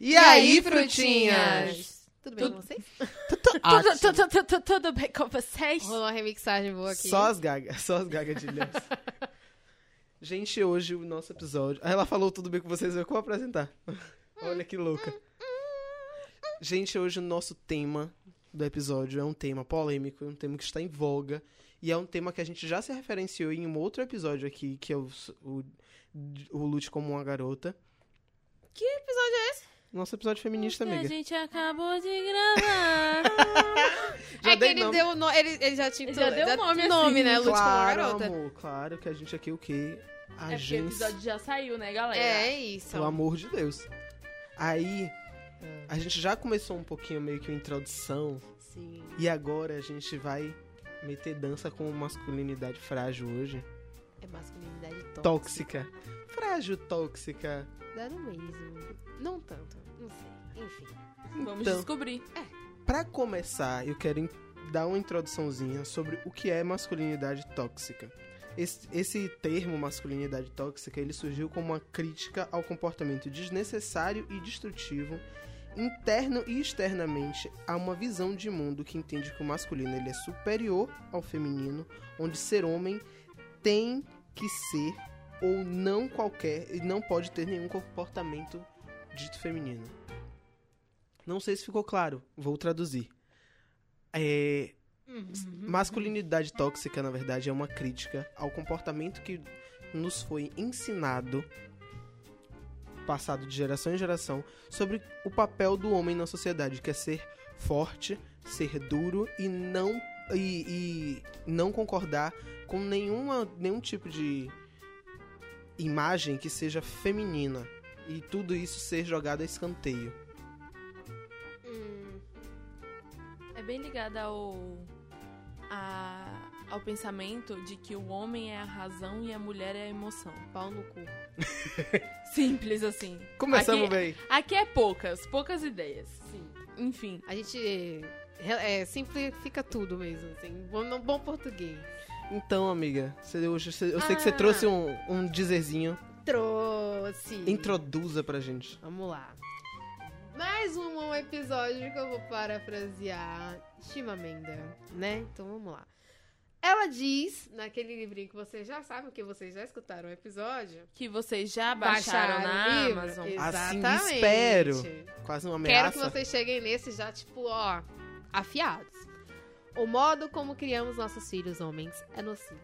E aí, frutinhas? Tudo bem com vocês? Tudo, tudo, tudo, tudo, tudo bem com vocês? Rolou uma remixagem boa aqui. Só as gagas, só as gagas de Ilhéus. Gente, hoje o nosso episódio. Ah, Ela falou tudo bem com vocês, eu vou apresentar. Olha que louca. Gente, hoje o nosso tema do episódio é um tema polêmico, é um tema que está em voga. E é um tema que a gente já se referenciou em um outro episódio aqui, que é o, o, o Lute como uma Garota. Que episódio é esse? Nosso episódio feminista, Que a amiga. gente acabou de gravar. Já é que ele nome. deu o nome. Ele, ele já tinha Ele já deu nome, assim. nome né? Lute Claro, como garota. amor, claro que a gente aqui o quê? É porque o episódio já saiu, né, galera? É isso. Pelo amor de Deus. Aí, a gente já começou um pouquinho meio que uma introdução. Sim. E agora a gente vai meter dança com masculinidade frágil hoje. É masculinidade tóxica. Tóxica. Frágil, tóxica. Dá no mesmo. Não tanto. Não sei. Enfim. Vamos Então. descobrir. Pra começar, eu quero dar uma introduçãozinha sobre o que é masculinidade tóxica. Esse, esse termo masculinidade tóxica, ele surgiu como uma crítica ao comportamento desnecessário e destrutivo, interno e externamente, a uma visão de mundo que entende que o masculino ele é superior ao feminino, onde ser homem tem que ser ou não qualquer e não pode ter nenhum comportamento dito feminino. Não sei se ficou claro, vou traduzir. É, masculinidade tóxica, na verdade, é uma crítica ao comportamento que nos foi ensinado, passado de geração em geração, sobre o papel do homem na sociedade, que é ser forte, ser duro e não e, e não concordar com nenhuma, nenhum tipo de imagem que seja feminina e tudo isso ser jogado a escanteio. Hum, É bem ligada ao, a- ao pensamento de que o homem é a razão e a mulher é a emoção. pau no cu. Simples assim. Começamos Aqui- bem. Aqui é poucas, poucas ideias. Sim. Enfim. A gente é, simplifica tudo mesmo, assim. Bom, no bom português. Então, amiga, eu sei que você Ah. trouxe um, um dizerzinho. Trouxe. Introduza pra gente. Vamos lá. Mais um episódio que eu vou parafrasear Chimamanda, né? Então vamos lá. Ela diz, naquele livrinho que vocês já sabem, que vocês já escutaram o episódio. Que vocês já baixaram, na o livro. Amazon. Assim Exatamente. espero. Quase uma Quero ameaça. que vocês cheguem nesse já, tipo, ó, afiados. O modo como criamos nossos filhos homens é nocivo.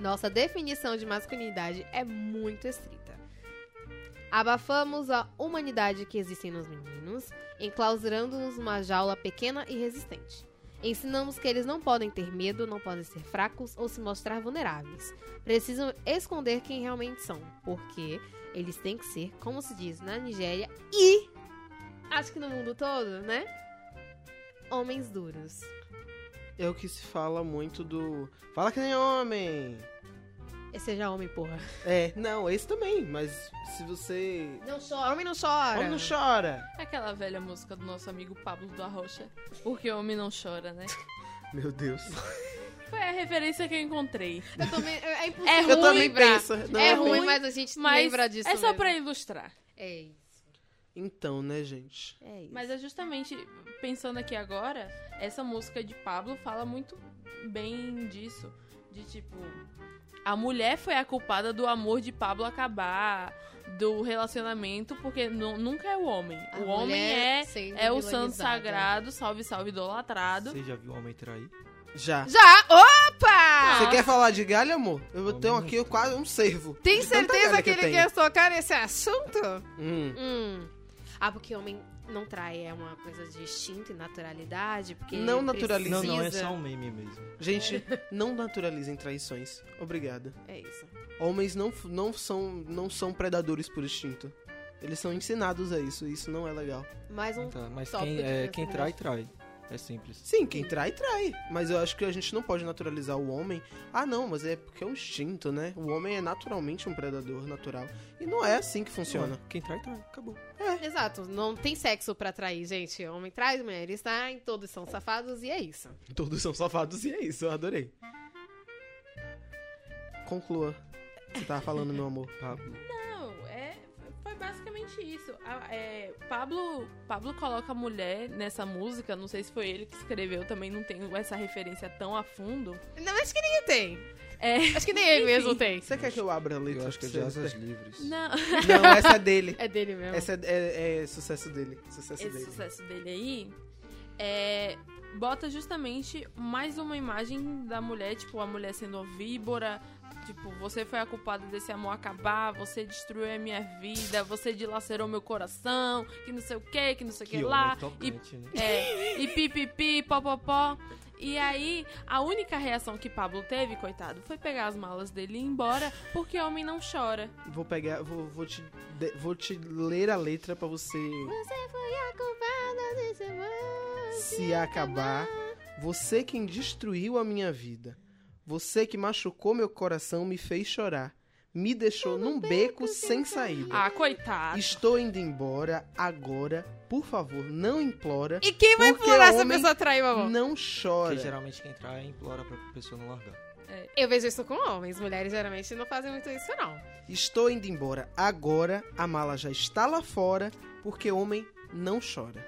Nossa definição de masculinidade é muito estrita. Abafamos a humanidade que existe nos meninos, enclausurando-nos numa jaula pequena e resistente. Ensinamos que eles não podem ter medo, não podem ser fracos ou se mostrar vulneráveis. Precisam esconder quem realmente são, porque eles têm que ser, como se diz na Nigéria e acho que no mundo todo, né? Homens duros. É o que se fala muito do. Fala que nem homem! E seja homem, porra. É, não, esse também, mas se você. Não chora, homem não chora. Homem não chora! Aquela velha música do nosso amigo Pablo do Arrocha. Porque homem não chora, né? Meu Deus. Foi a referência que eu encontrei. Eu também, é impossível É Eu também penso. Não, é eu ruim, mas a gente Mas lembra disso é só mesmo. pra ilustrar. É isso. Então, né, gente? É isso. Mas é justamente, pensando aqui agora, essa música de Pablo fala muito bem disso. De tipo, a mulher foi a culpada do amor de Pablo acabar, do relacionamento, porque nu- nunca é o homem. A o homem é, é o santo sagrado, salve, salve, idolatrado. Você já viu um homem trair? Já. Já! Opa! Você quer falar de galho, amor? Eu tenho aqui quase um cervo. Tem De tanta certeza que eu ele quer tocar nesse assunto? Hum. Hum. Ah, porque homem não trai é uma coisa de instinto e naturalidade? Porque Não ele naturaliza. Não, não, é só um meme mesmo. Gente, não naturalizem traições. Obrigado. É isso. Homens não, não, são, não são predadores por instinto. Eles são ensinados a isso, e isso não é legal. Mais um Tá, mas quem, é, quem trai, trai. É simples. Sim, quem trai, trai. Mas eu acho que a gente não pode naturalizar o homem. Ah, não, mas é porque é um instinto, né? O homem é naturalmente um predador natural. E não é assim que funciona. Quem trai, trai. Acabou. Exato, não tem sexo pra trair, gente. Homem traz, mulheres traem, todos são safados e é isso. Todos são safados e é isso, eu adorei. Conclua. Você tava falando, meu amor. Pablo. Não, justamente isso. A- é, Pablo, Pablo coloca a mulher nessa música, não sei se foi ele que escreveu, também não tenho essa referência tão a fundo. Não, acho que ninguém tem. É, Acho que nem ele Enfim. mesmo tem. Você quer que eu abra a letra? Eu acho que é de asas livres. não, Não, essa é dele. É dele mesmo. Essa é, é- é sucesso dele. Sucesso esse dele. sucesso dele aí é, bota justamente mais uma imagem da mulher, tipo, a mulher sendo víbora. Tipo, você foi a culpada desse amor acabar, você destruiu a minha vida, você dilacerou meu coração, que não sei o que, que não sei o que, Que lá. homem tocante, né? É, e pipipi, popopó. E aí, a única reação que Pablo teve, coitado, foi pegar as malas dele e ir embora, porque homem não chora. Vou pegar, vou, vou, te, de- vou te ler a letra pra você Você foi a culpada desse amor. se acabar. Você quem destruiu a minha vida. Você que machucou meu coração me fez chorar. Me deixou num beco sem saída. Ah, coitado. Estou indo embora agora. Por favor, não implora. E quem vai Porque implorar se a pessoa traiu o amor? Não Porque chora. geralmente quem trai implora pra pessoa não largar. Eu vejo isso com homens. Mulheres geralmente não fazem muito isso, não. Estou indo embora agora. A mala já está lá fora. Porque homem não chora.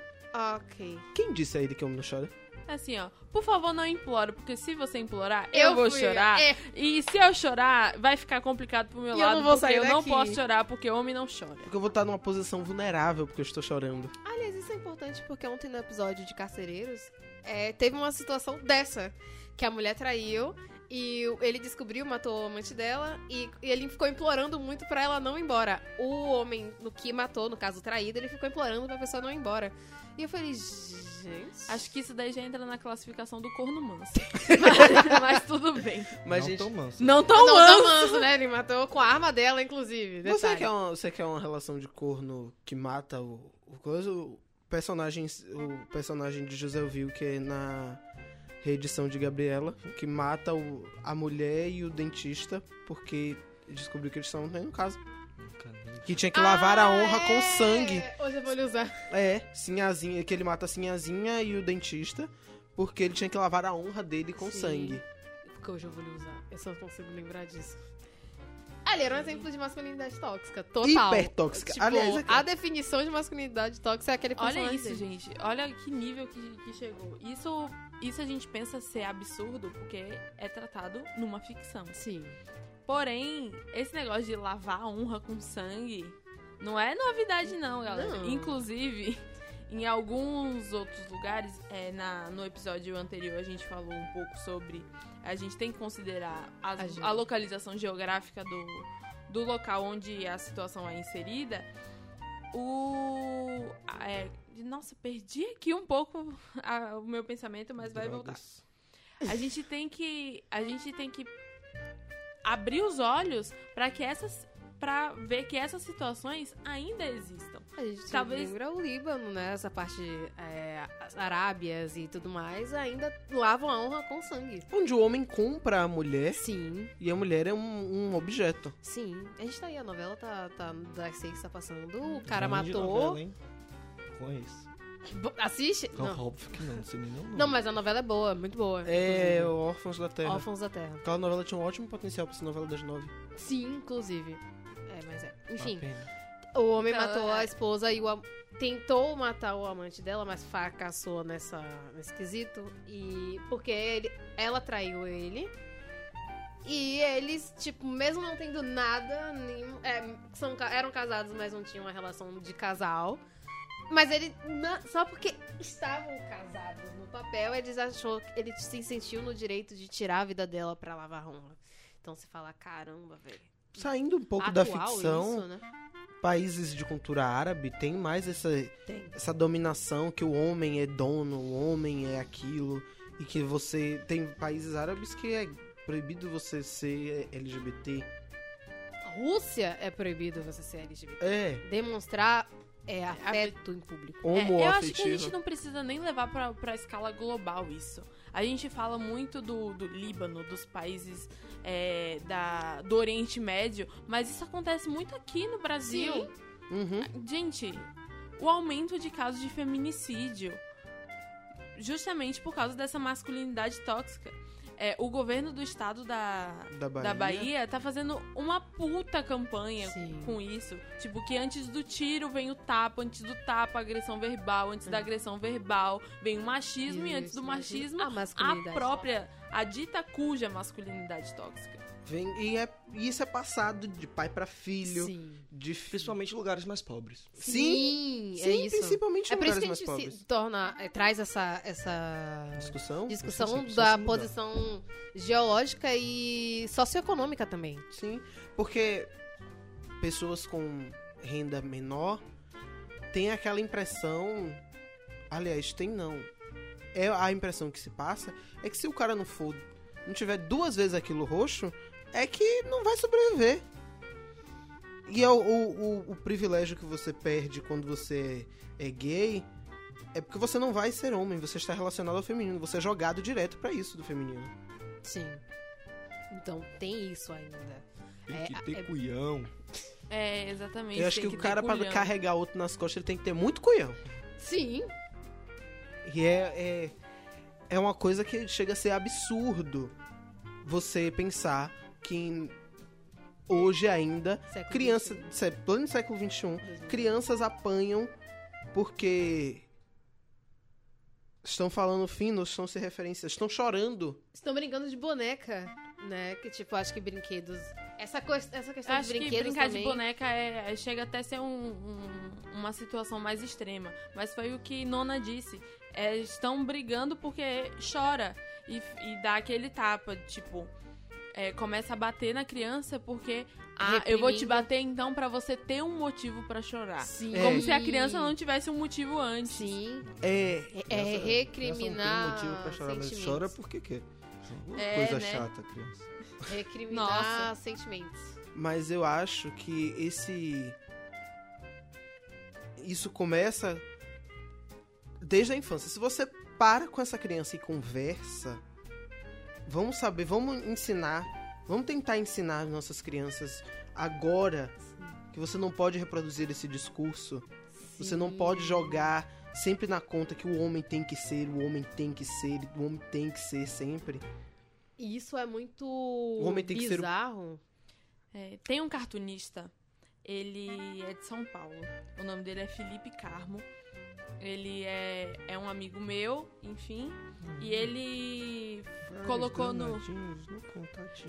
Ok. Quem disse a ele que homem não chora? Assim, ó, por favor, não implore, porque se você implorar, eu, Eu vou fui- chorar. é. E se eu chorar, vai ficar complicado pro meu E eu lado, não vou porque sair eu não daqui. posso chorar, porque homem não chora. Porque eu vou estar numa posição vulnerável porque eu estou chorando. Aliás, isso é importante porque ontem no episódio de Carcereiros é, teve uma situação dessa. Que a mulher traiu e ele descobriu, matou o amante dela e, e ele ficou implorando muito pra ela não ir embora. O homem no que matou, no caso traído, ele ficou implorando pra pessoa não ir embora. E eu falei, gente. Acho que isso daí já entra na classificação do corno manso. mas, mas tudo bem. Mas, não gente, tão manso. Não tão não tão manso. manso, né? Ele matou com a arma dela, inclusive. Você quer, uma, você quer uma relação de corno que mata o, o coisa? O personagem, o personagem de José Vil, que é na reedição de Gabriela, que mata o, a mulher e o dentista, porque descobriu que eles estão tendo caso. Que tinha que lavar a Ah, honra com é. sangue. Hoje eu vou lhe usar. É, Sinhazinha, que ele mata a Sinhazinha e o dentista, porque ele tinha que lavar a honra dele com Sim. sangue. Porque hoje eu vou lhe usar. Eu só consigo lembrar disso. Ali, era um exemplo de masculinidade tóxica. Total. Hipertóxica. Tipo, Aliás, é que- a definição de masculinidade tóxica é aquele Olha personagem isso, dele. gente. Olha que nível que, que chegou. Isso, isso a gente pensa ser absurdo porque é tratado numa ficção. Sim. Porém, esse negócio de lavar a honra com sangue não é novidade, não, galera. Não. Inclusive, em alguns outros lugares, é, na, no episódio anterior a gente falou um pouco sobre. A gente tem que considerar A a, gente. localização geográfica do, do local onde a situação é inserida. O. é, nossa, perdi aqui um pouco a- o meu pensamento, mas vai voltar. Drogas. A gente tem que a gente tem que abrir os olhos para que essas para ver que essas situações ainda existam. A gente Talvez- lembra o Líbano, né? Essa parte, é, as Arábias e tudo mais, ainda lavam a honra com sangue. Onde o homem compra a mulher Sim, e a mulher é um, um objeto. sim. A gente tá aí, a novela tá, tá das seis tá passando, o cara Grande matou. novela, hein? Conheço. Bo- Assiste? Não, Não. óbvio que não, não sei nem o nome. Não, mas a novela é boa, muito boa. É inclusive. Órfãos da Terra. Órfãos da Terra. Aquela novela tinha um ótimo potencial pra ser novela das nove. Sim, inclusive. É, mas é. Enfim, o homem Então, matou é- a esposa e o am- tentou matar o amante dela, mas fracassou nessa, nesse quesito. E porque ele, ela traiu ele. E eles, tipo, mesmo não tendo nada, nenhum, é, são, eram casados, mas não tinham uma relação de casal. Mas ele, na- só porque estavam casados no papel, eles achou, ele se sentiu no direito de tirar a vida dela pra lavar a honra. Então você fala, caramba, velho. Saindo um pouco da Atual ficção, isso, né? países de cultura árabe tem mais essa, Tem. essa dominação que o homem é dono, o homem é aquilo. E que você. Tem países árabes que é proibido você ser LGBT. Rússia é proibido você ser LGBT. É, Demonstrar é, afeto em público. É, eu acho que a gente não precisa nem levar pra, pra escala global isso. A gente fala muito do, do Líbano, dos países é, da, do Oriente Médio, mas isso acontece muito aqui no Brasil. Sim. Uhum. Gente, o aumento de casos de feminicídio, justamente por causa dessa masculinidade tóxica. É, o governo do estado da, Da Bahia. da Bahia tá fazendo uma puta campanha Sim. com isso. Tipo, que antes do tiro vem o tapa, antes do tapa, a agressão verbal, antes da agressão verbal, vem o machismo e antes do Isso, machismo, a a própria, a dita cuja masculinidade tóxica. Vem, e, é, e isso é passado de pai pra filho. Sim. De fi- Principalmente em lugares mais pobres. Sim, é sim, isso. principalmente em É por isso lugares que a mais gente pobres. se torna, é, traz essa, essa Discussão? discussão da posição geológica e socioeconômica também. Sim, porque pessoas com renda menor têm aquela impressão. Aliás, tem não. É a impressão que se passa é que se o cara não for, não tiver duas vezes aquilo roxo, é que não vai sobreviver. E é o, o, o- o privilégio que você perde quando você é gay é porque você não vai ser homem, você está relacionado ao feminino, você é jogado direto pra isso do feminino. Sim. Então tem isso ainda. Tem É, que ter é- cuião. É, exatamente. Eu acho tem que, o cara, pra culhão. carregar outro nas costas, ele tem que ter muito cunhão. Sim. E é, é, é uma coisa que chega a ser absurdo você pensar que hoje ainda, Século criança, XXI. sé- plano século XXI, crianças apanham porque estão falando fino, estão se referências, estão chorando. Estão brincando de boneca, né? Que tipo, acho que brinquedos. Essa, co- essa questão Acho de que brinquedos brincar também. de boneca é, é- chega até a ser um- um- uma situação mais extrema. Mas foi o que Nona disse. É, estão brigando porque chora e, e dá aquele tapa, tipo. É, começa a bater na criança porque ah, eu vou te bater então pra você ter um motivo pra chorar. Sim. Como se a criança não tivesse um motivo antes. Sim. É, É, é recriminar. não tem motivo pra chorar, mas chora porque quer. Uma É, coisa né? chata, criança. Recriminar Nossa. sentimentos. mas eu acho que esse. Isso começa desde a infância. Se você para com essa criança e conversa, vamos saber, vamos ensinar, vamos tentar ensinar as nossas crianças agora que você não pode reproduzir esse discurso. Você não pode jogar sempre na conta que o homem tem que ser, o homem tem que ser, o homem tem que ser sempre. E Isso é muito homem tem que ser o- bizarro. É, tem um cartunista, ele é de São Paulo. O nome dele é Felipe Carmo. Ele é, é um amigo meu, enfim. E ele colocou no.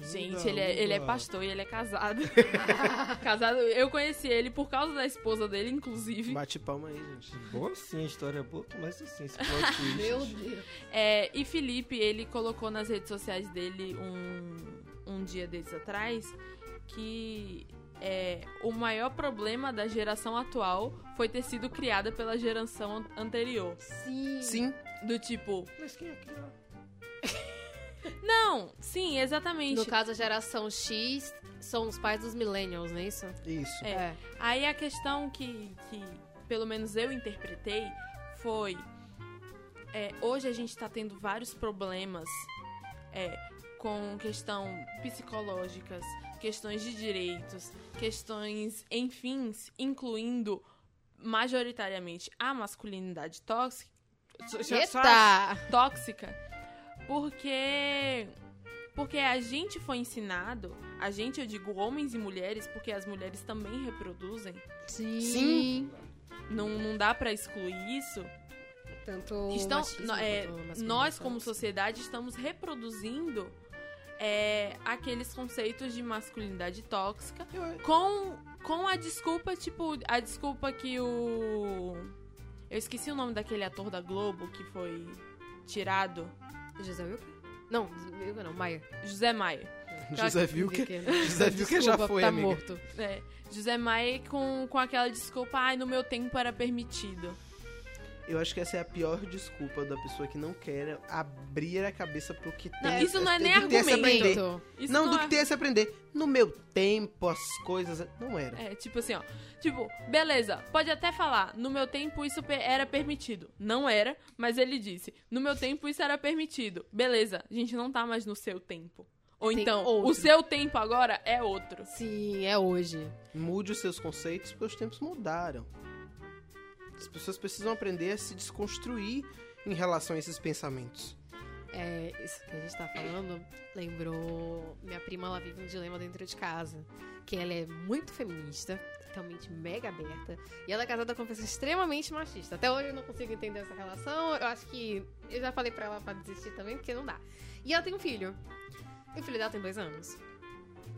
Gente, ele é, ele é pastor e ele é casado. casado. Eu conheci ele por causa da esposa dele, inclusive. Bate palma aí, gente. Boa sim, a história é boa, mas assim, esse plot. Meu Deus. É, e Felipe, ele colocou nas redes sociais dele um, um dia desses atrás que é, o maior problema da geração atual foi ter sido criada pela geração an- anterior. Sim. Sim, Do tipo, Mas quem é que não, sim, exatamente. No caso, a geração X são os pais dos millennials, não é isso? isso. É. Aí a questão que, que pelo menos eu interpretei foi é, hoje a gente tá tendo vários problemas é, com questão psicológicas, questões de direitos, questões, enfim, incluindo majoritariamente a masculinidade tóxica. Tóxica, porque porque a gente foi ensinado, a gente eu digo homens e mulheres, porque as mulheres também reproduzem. Sim. Sim. Não, não dá pra excluir isso. Tanto Estão, machismo é, nós, como sociedade, estamos reproduzindo é, aqueles conceitos de masculinidade tóxica com, com a desculpa, tipo, a desculpa que o. Eu esqueci o nome daquele ator da Globo que foi tirado. José Wilker? Não, Wilker não, Maia. José Maia. José Wilker. Wilker. José Wilker já Desculpa, foi, tá amiga. morto. É, José Maia com, com aquela desculpa, ai, no meu tempo era permitido. Eu acho que essa é a pior desculpa da pessoa que não quer abrir a cabeça pro que tem. Não, isso não é nem argumento. Isso Não, do é- que tem a se aprender. No meu tempo, as coisas. Não era. É, tipo assim, ó. Tipo, beleza, pode até falar, no meu tempo isso era permitido. Não era, mas ele disse, no meu tempo isso era permitido. Beleza, a gente não tá mais no seu tempo. Ou Tem então, outro. o seu tempo agora é outro. Sim, é hoje. Mude os seus conceitos porque os tempos mudaram. As pessoas precisam aprender a se desconstruir em relação a esses pensamentos. É, isso que a gente tá falando lembrou. Minha prima, ela vive um dilema dentro de casa. Que ela é muito feminista, totalmente mega aberta. E ela é casada com uma pessoa extremamente machista. Até hoje eu não consigo entender essa relação. Eu acho que. Eu já falei pra ela pra desistir também, porque não dá. E ela tem um filho. E o filho dela tem dois anos.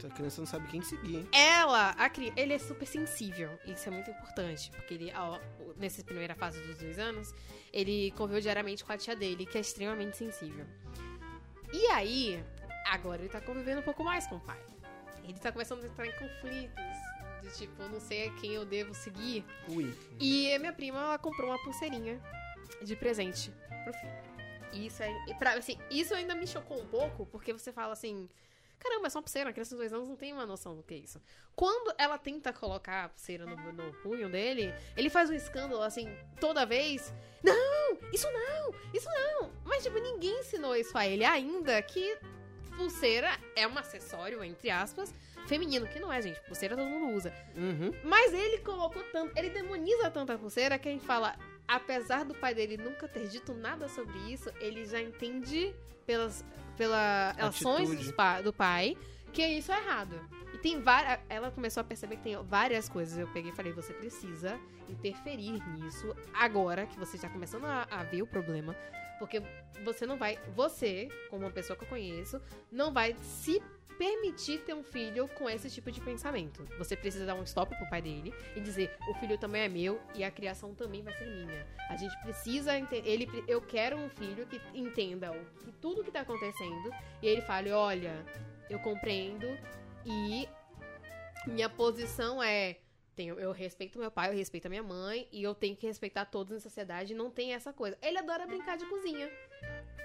A criança não sabe quem seguir, hein? Ela, a cri... ele é super sensível. Isso é muito importante. Porque ele, ó, nessa primeira fase dos dois anos, ele conviveu diariamente com a tia dele, que é extremamente sensível. E aí, agora ele tá convivendo um pouco mais com o pai. Ele tá começando a entrar em conflitos. De tipo, não sei a quem eu devo seguir. Ui. E a minha prima, ela comprou uma pulseirinha de presente pro filho. E isso aí, pra, assim, isso ainda me chocou um pouco, porque você fala assim, caramba, é só uma pulseira, uma criança de dois anos não tem uma noção do que é isso. Quando ela tenta colocar a pulseira no, no punho dele, ele faz um escândalo, assim, toda vez, não, isso não, isso não. Mas, tipo, ninguém ensinou isso a ele ainda, que pulseira é um acessório, entre aspas, feminino, que não é, gente, pulseira todo mundo usa. Uhum. Mas ele colocou tanto, ele demoniza tanto a pulseira que a gente fala, apesar do pai dele nunca ter dito nada sobre isso, ele já entende pelas pelas ações do pai que isso é errado. E tem várias, ela começou a perceber que tem várias coisas. Eu peguei e falei, você precisa interferir nisso agora que você está começando a, a ver o problema, porque você não vai, você, como uma pessoa que eu conheço, não vai se permitir ter um filho com esse tipo de pensamento. Você precisa dar um stop pro pai dele e dizer: o filho também é meu e a criação também vai ser minha. A gente precisa ele eu quero um filho que entenda o, que tudo que tá acontecendo e ele fale: olha, eu compreendo e minha posição é tenho, eu respeito meu pai, eu respeito a minha mãe e eu tenho que respeitar todos na sociedade. Não tem essa coisa. Ele adora brincar de cozinha.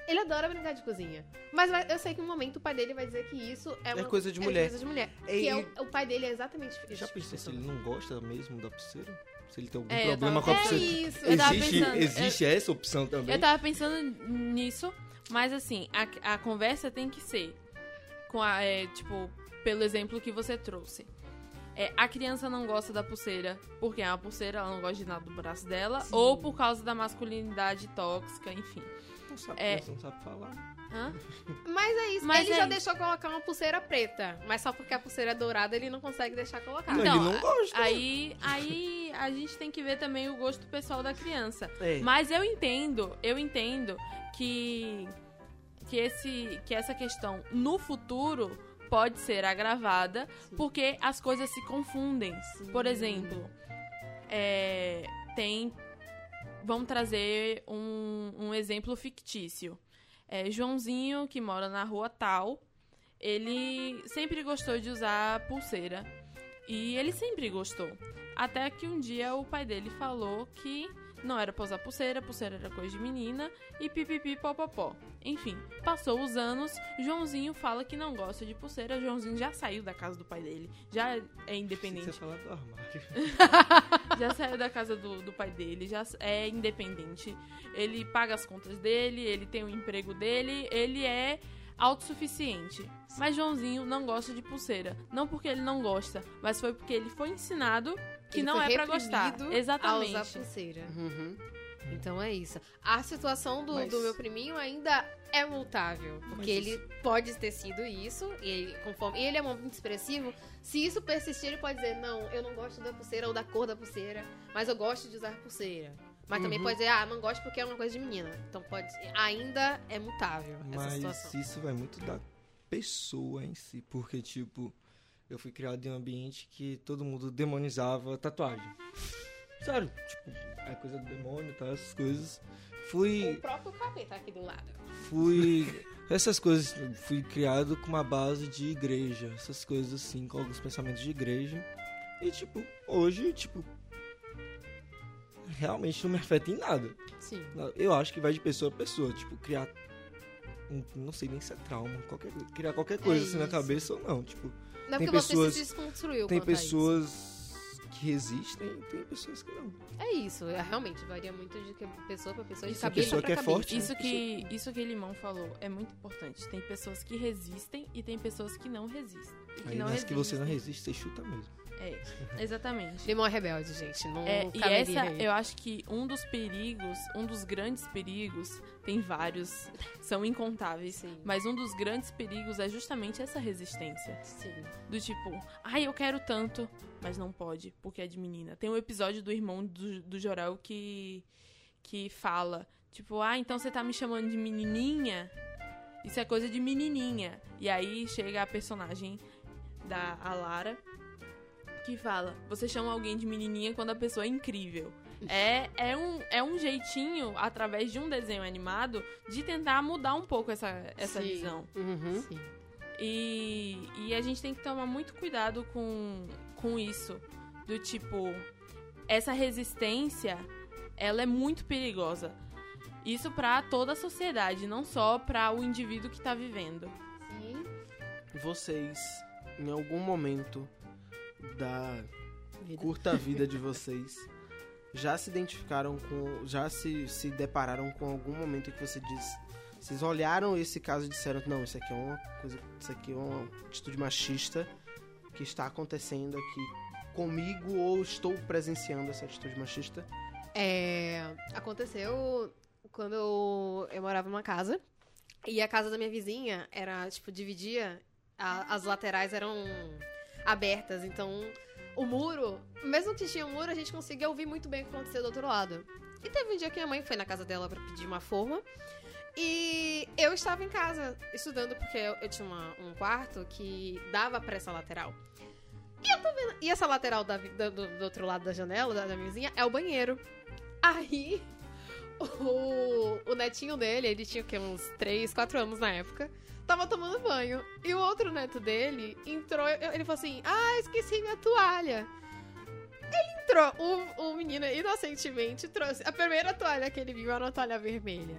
Ele adora brincar de cozinha. Mas vai- eu sei que no momento o pai dele vai dizer que isso é, É uma coisa de é mulher. coisa de mulher. E- Que é o, o pai dele é exatamente Já tipo pensou se ele não gosta mesmo da pulseira? Se ele tem algum É, problema tava- com a É pulseira? isso. Eu tava Existe, pensando- existe essa opção também? Eu tava pensando nisso, mas assim, a, a conversa tem que ser com a, é, tipo, pelo exemplo que você trouxe. É, a criança não gosta da pulseira porque é uma pulseira, ela não gosta de nada do braço dela, Sim. ou por causa da masculinidade tóxica, enfim. Não sabe, É. não sabe falar. Hã? Mas é isso. Mas ele é já isso. deixou colocar uma pulseira preta. Mas só porque a pulseira é dourada ele não consegue deixar colocar. Não, Então, ele não gosta. Aí, aí a gente tem que ver também o gosto pessoal da criança. É. Mas eu entendo, eu entendo que que esse que essa questão no futuro pode ser agravada Sim. porque as coisas se confundem. Sim. Por exemplo, é, tem vamos trazer um, um exemplo fictício. É, Joãozinho que mora na rua tal, ele sempre gostou de usar pulseira e ele sempre gostou. Até que um dia o pai dele falou que não era pra usar pulseira, pulseira era coisa de menina e pipipi popopó. Enfim, passou os anos, Joãozinho fala que não gosta de pulseira, Joãozinho já saiu da casa do pai dele, já é Você independente, falar do armário. já saiu da casa do, do pai dele, já é independente. Ele paga as contas dele, ele tem o emprego dele, ele é autossuficiente. Mas Joãozinho não gosta de pulseira. Não porque ele não gosta, mas foi porque ele foi ensinado que Ele não é pra gostar. Exatamente. A usar pulseira. Uhum. Então é isso. A situação do, Mas- do meu priminho ainda é multável. Porque Mas ele pode ter sido isso. E ele, conforme, e ele é muito expressivo. Se isso persistir, ele pode dizer: Não, eu não gosto da pulseira ou da cor da pulseira, mas eu gosto de usar pulseira. Mas também Uhum. pode dizer: Ah, não gosto porque é uma coisa de menina. Então pode. Ainda é multável essa Mas situação. isso vai muito da pessoa em si. Porque, tipo, eu fui criado em um ambiente que todo mundo demonizava tatuagem. Sério, tipo, é coisa do demônio, tá? Essas coisas. Fui. O próprio capeta aqui do lado. fui essas coisas fui criado com uma base de igreja essas coisas assim com alguns pensamentos de igreja e tipo hoje tipo realmente não me afeta em nada Sim. eu acho que vai de pessoa a pessoa tipo criar um- não sei nem se é trauma qualquer criar qualquer coisa assim na cabeça ou não tipo Não é Tem porque você pessoas- se desconstruiu. tem pessoas que resistem e tem pessoas que não É isso, é, realmente varia muito de pessoa pra pessoa, de Isso, cabeça pessoa pra que é cabeça. forte, Isso que, isso que Limão falou é muito importante. Tem pessoas que resistem e tem pessoas que não resistem. E que aí não nas que você não resistem. resiste você chuta mesmo É, exatamente. Limão é rebelde, gente. Não É, e essa, aí. eu acho que um dos perigos, um dos grandes perigos, tem vários, são incontáveis. Sim. Mas um dos grandes perigos é justamente essa resistência. Sim. Do tipo, ai, eu quero tanto, mas não pode, porque é de menina. Tem um episódio do irmão do, do Jorel que, que fala, tipo, ah, então você tá me chamando de menininha? Isso é coisa de menininha. E aí chega a personagem da Lara que fala, você chama alguém de menininha quando a pessoa é incrível. É, é, um, é um jeitinho, através de um desenho animado, de tentar mudar um pouco essa, essa Sim. visão. Uhum. Sim. E, e a gente tem que tomar muito cuidado com, com isso. Do tipo, essa resistência, ela é muito perigosa. Isso pra toda a sociedade, não só pra o indivíduo que tá vivendo. Sim. Vocês, em algum momento da curta vida de vocês, já se identificaram com. Já se, se depararam com algum momento em que você diz. Vocês olharam esse caso e disseram, não, isso aqui é uma coisa. Isso aqui é uma atitude machista que está acontecendo aqui comigo ou estou presenciando essa atitude machista. É, aconteceu quando eu, eu morava numa casa. E a casa da minha vizinha era, tipo, dividia. a- as laterais eram abertas. Então, o muro, mesmo que tinha um muro, a gente conseguia ouvir muito bem o que acontecia do outro lado. E teve um dia que minha mãe foi na casa dela pra pedir uma forma. E eu estava em casa estudando, porque eu, eu tinha uma- um quarto que dava pra essa lateral. E eu tô vendo. E essa lateral da da- do, do outro lado da janela, da, da vizinha, é o banheiro. Aí, o, o netinho dele, ele tinha o quê? Uns 3, 4 anos na época. Tava tomando banho. E o outro neto dele entrou. Ele falou assim: Ah, esqueci minha toalha. Ele entrou. O, o menino, inocentemente, trouxe. A primeira toalha que ele viu era uma toalha vermelha.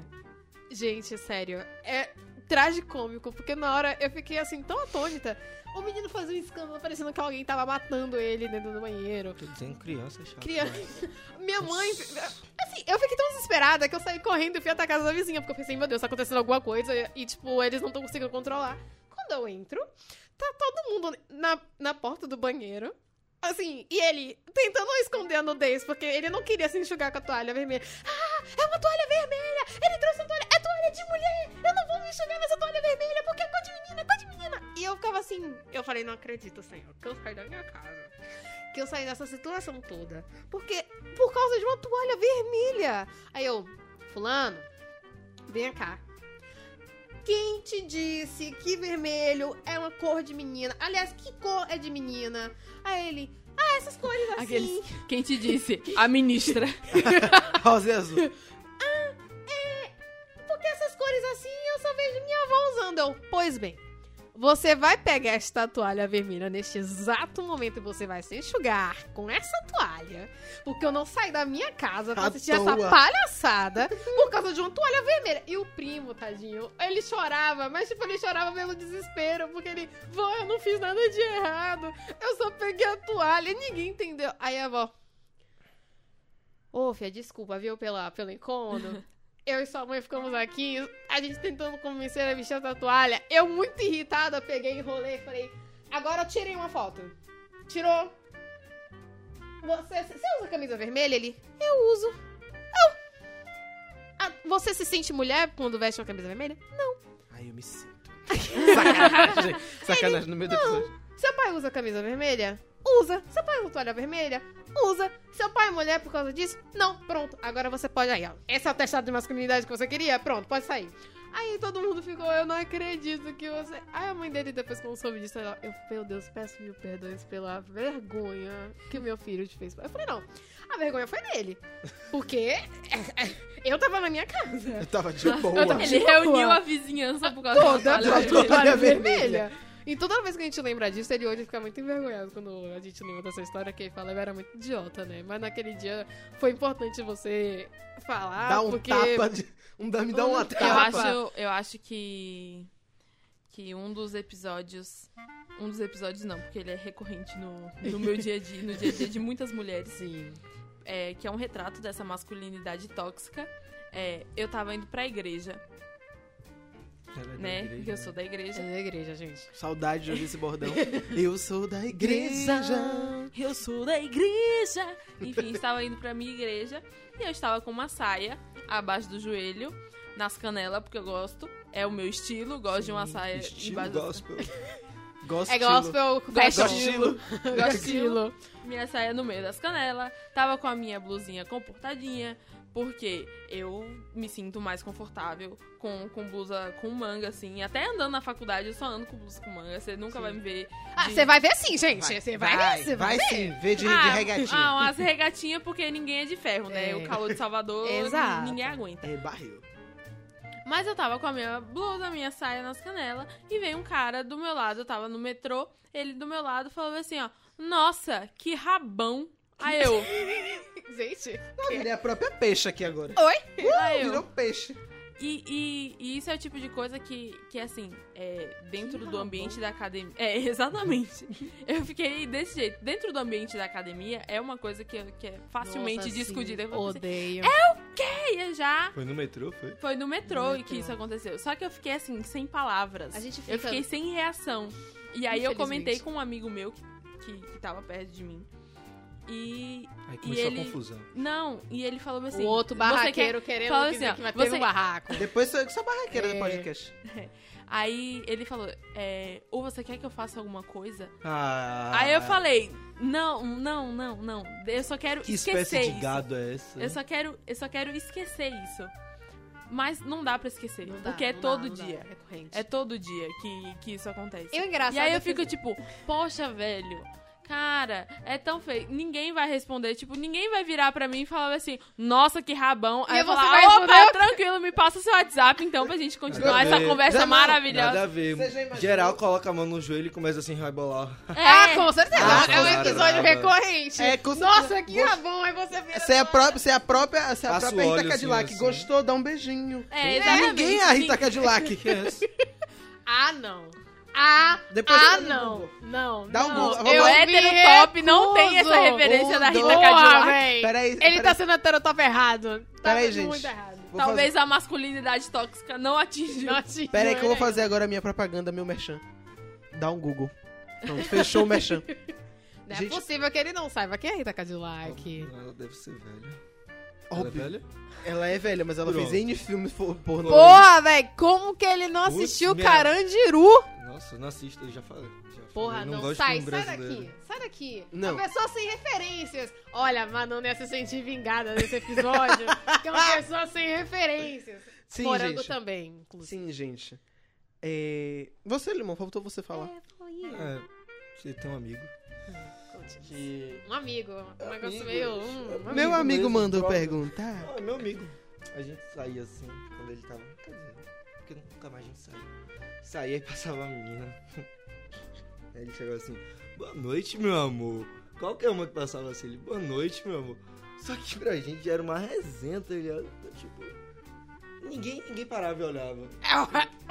Gente, sério. É tragicômico, porque na hora eu fiquei assim, tão atônita. O menino fazia um escândalo parecendo que alguém tava matando ele dentro do banheiro. Tô dizendo criança chata. Criança. Minha mãe. Assim, eu fiquei tão desesperada que eu saí correndo e fui até a casa da vizinha, porque eu pensei, meu Deus, tá acontecendo alguma coisa e, tipo, eles não estão conseguindo controlar. Quando eu entro, tá todo mundo na, na porta do banheiro. Assim, e ele tentando esconder a nudez, porque ele não queria se enxugar com a toalha vermelha. Ah, é uma toalha vermelha! Ele trouxe uma toalha, é toalha de mulher! Eu não vou me enxugar nessa toalha vermelha, porque é cor de menina, é cor de menina! E eu ficava assim, eu falei, não acredito, senhor, que eu saí da minha casa. Que eu saí dessa situação toda. Porque, por causa de uma toalha vermelha. Aí eu, fulano, vem cá. Quem te disse que vermelho é uma cor de menina? Aliás, que cor é de menina? Aí ele, ah, essas cores assim. Aqueles, quem te disse? A ministra. Rosa e azul. Porque essas cores assim eu só vejo minha avó usando. Eu, pois bem, você vai pegar esta toalha vermelha neste exato momento e você vai se enxugar com essa toalha. Porque eu não saí da minha casa pra assistir essa palhaçada por causa de uma toalha vermelha. E o primo, tadinho, ele chorava, mas tipo, ele chorava pelo desespero, porque ele, vó, eu não fiz nada de errado. Eu só peguei a toalha e ninguém entendeu. Aí a avó. Ô, Fia, desculpa, viu, pela, pelo incômodo. Eu e sua mãe ficamos aqui, a gente tentando convencer a vestir essa toalha. Eu, muito irritada, peguei, enrolei e falei: Agora eu tirei uma foto. Tirou. Você, você usa camisa vermelha? Ele: Eu uso. Eu. Ah, você se sente mulher quando veste uma camisa vermelha? Aí eu me sinto. Sacanagem. Sacanagem no meio do episódio. Seu pai usa camisa vermelha? Usa. Seu pai usa toalha vermelha? Usa. Seu pai é mulher por causa disso? Não. Pronto. Agora você pode aí, ó. Esse é o testado de masculinidade que você queria? Pronto, pode sair. Aí todo mundo ficou, eu não acredito que você. Aí a mãe dele, depois quando soube disso, ela, eu, meu Deus, peço mil perdões pela vergonha que meu filho te fez. Eu falei, não. A vergonha foi dele. Porque eu tava na minha casa. Eu tava de boa. Eu tava Ele Boa. reuniu a vizinhança por causa Toda da toalha toalha vermelha. vermelha. E toda vez que a gente lembra disso, ele hoje fica muito envergonhado quando a gente lembra dessa história que ele fala, eu era muito idiota, né? Mas naquele dia foi importante você falar, Dá um porque... tapa de. Um, dá- me dá uma Eu Eu tapa. acho, eu acho que que um dos episódios, um dos episódios não, porque ele é recorrente no, no meu dia a dia, no dia a dia de muitas mulheres, Sim. é, que é um retrato dessa masculinidade tóxica. É, eu tava indo pra igreja. Ela é né? igreja, Porque eu né? sou da igreja. É da igreja, gente. Saudade de ouvir esse bordão. Eu sou da igreja. eu sou da igreja. Enfim, estava indo pra minha igreja e eu estava com uma saia abaixo do joelho, nas canelas, porque eu gosto. É o meu estilo, gosto de uma saia Estilo embaixo gospel. Gosto É gospel fashion. Estilo. Gosto estilo. Minha saia no meio das canelas. Tava com a minha blusinha comportadinha. Porque eu me sinto mais confortável com, com blusa com manga, assim. Até andando na faculdade, eu só ando com blusa com manga. Você nunca vai me ver. Ah, de- você vai ver sim, gente. Você vai, ver, você vai, vai ver. sim, vê de, de Ah, regatinha. Ah, umas regatinhas, porque ninguém é de ferro, né? É. O calor de Salvador, Exato. ninguém aguenta. É barril. Mas eu tava com a minha blusa, minha saia nas canelas, e veio um cara do meu lado, eu tava no metrô, ele do meu lado falou assim, ó, nossa, que rabão. Aí eu, Gente. Ele é a própria peixe aqui agora. Oi? aí Virou eu. peixe. E, e- e isso é o tipo de coisa que, que assim, é, dentro do ambiente da academia. É, exatamente. Eu fiquei desse jeito. Dentro do ambiente da academia é uma coisa que, que é facilmente Nossa, discutida. sim, Eu falei assim, Odeio. "Ei, já Foi no metrô, foi? Foi no metrô e que isso aconteceu. Só que eu fiquei assim, sem palavras. A gente Eu fica- fiquei sem reação. E aí eu comentei com um amigo meu que, que, que tava perto de mim. E. Aí começou ele- a confusão. Não, e ele falou assim. o outro "Você quer-" barraqueiro querendo assim, ó, que vai ter você- um barraco. Depois sou eu que sou barraqueira É. do podcast. Aí ele falou, é, ou você quer que eu faça alguma coisa? Ah, Aí eu falei, não, não, não, não. Eu só quero Que esquecer espécie de isso. gado é essa? Eu só quero, eu só quero esquecer isso. Mas não dá pra esquecer, Não dá, porque é não todo dá, não dá, dia. é recorrente. É todo dia que, que isso acontece. Eu engraçado. E aí é eu que- fico tipo, poxa, velho, cara, é tão feio. Ninguém vai responder, tipo, ninguém vai virar pra mim e falar assim, nossa, que rabão. Aí E eu você falar, vai opa, tranquilo, me passa seu WhatsApp então pra gente continuar essa ver. conversa maravilhosa. Nada a ver. Geral coloca a mão no joelho e começa assim, vai bolar. É, Ah, com certeza. Ah, é um episódio recorrente. É, com Nossa, que rabão. Aí você vira. Você é a própria, você é a própria, você é a própria Rita assim, Cadillac. assim. Gostou? Dá um beijinho. É, exatamente. Ninguém é a Rita Cadillac. Ah, não. Ah, Depois ah, eu- não. Não, Dá um não. Google. Eu lá. O hétero top não tem essa referência da Rita Cadillac. Peraí, Ele peraí. tá sendo heterotop errado. Tá Peraí, sendo gente. muito errado. Vou Talvez a masculinidade tóxica não atinja. Não atingiu Pera aí que eu vou fazer agora a minha propaganda, meu merchan. Dá um Google. Pronto, fechou o merchan. Não é Gente- possível que ele não saiba quem é Rita Cadillac. Ela deve ser velha. Ela é Óbvio. velha? Ela é velha, mas ela Pronto. fez N filmes por pornô. Porra, velho, como que ele não Putz, assistiu meu. Carandiru? Nossa, eu não assisto, eu já falei. Já Porra, falei, não, gosto de sai, filme sai brasileiro. daqui, sai daqui. Não. Uma pessoa sem referências. Olha, Manu ia se sentir vingada nesse episódio, que é uma pessoa sem referências. Sim, Morango gente. também, inclusive. Sim, gente. É... Você, Limão, faltou você falar. É, você tem um amigo Que... Um amigo, um negócio meio... é amigo Meu amigo mandou brother. perguntar. Ah, é meu amigo. A gente saía assim, quando ele tava... Quer dizer, porque nunca mais a gente saía. Saía e passava a menina. Aí ele chegava assim, boa noite, meu amor. Qualquer uma que passava assim, ele, boa noite, meu amor. Só que pra gente era uma resenha, tá ligado? Tipo, ninguém, ninguém parava e olhava.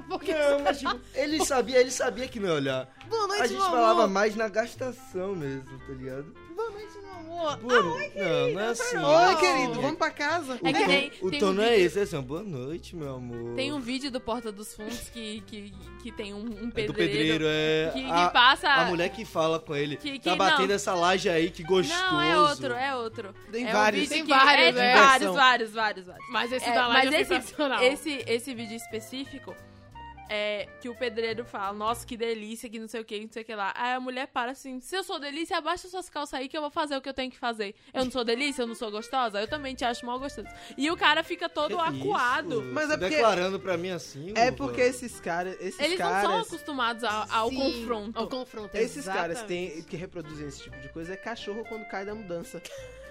Porque Não, mas tipo, ele sabia, ele sabia que não ia olhar. boa noite, A gente meu falava amor. mais na gastação mesmo, tá ligado? Boa noite, meu amor. Pô, não, não é assim. Oi, não. querido, vamos pra casa. O É que nem- o tem tom um não é vídeo- esse, é assim, ó, boa noite, meu amor. Tem um vídeo do Porta dos Fundos que, que, que tem um, um É pedreiro, do pedreiro, é. que, que a, passa... a mulher que fala com ele. Que- tá que batendo não. essa laje aí, que gostoso. Não, é outro, é outro. Tem é vários. Um vídeo Tem que- vários, é, é. vários, Diversão. vários, vários, vários. Mas esse É, da live mas é esse, sensacional. esse, esse vídeo específico é que o pedreiro fala, nossa, que delícia, que não sei o que, não sei o que lá. Aí a mulher para assim, se eu sou delícia, abaixa suas calças aí que eu vou fazer o que eu tenho que fazer. Eu não sou delícia, eu não sou gostosa, eu também te acho mal gostoso. E o cara fica todo Que acuado. isso? Mas é porque- Declarando pra mim assim. É porque esses caras, esses Eles não são caras, acostumados ao, ao Sim, confronto. Ao confronto, esses caras exatamente. têm, que reproduzem esse tipo de coisa é cachorro quando cai da mudança.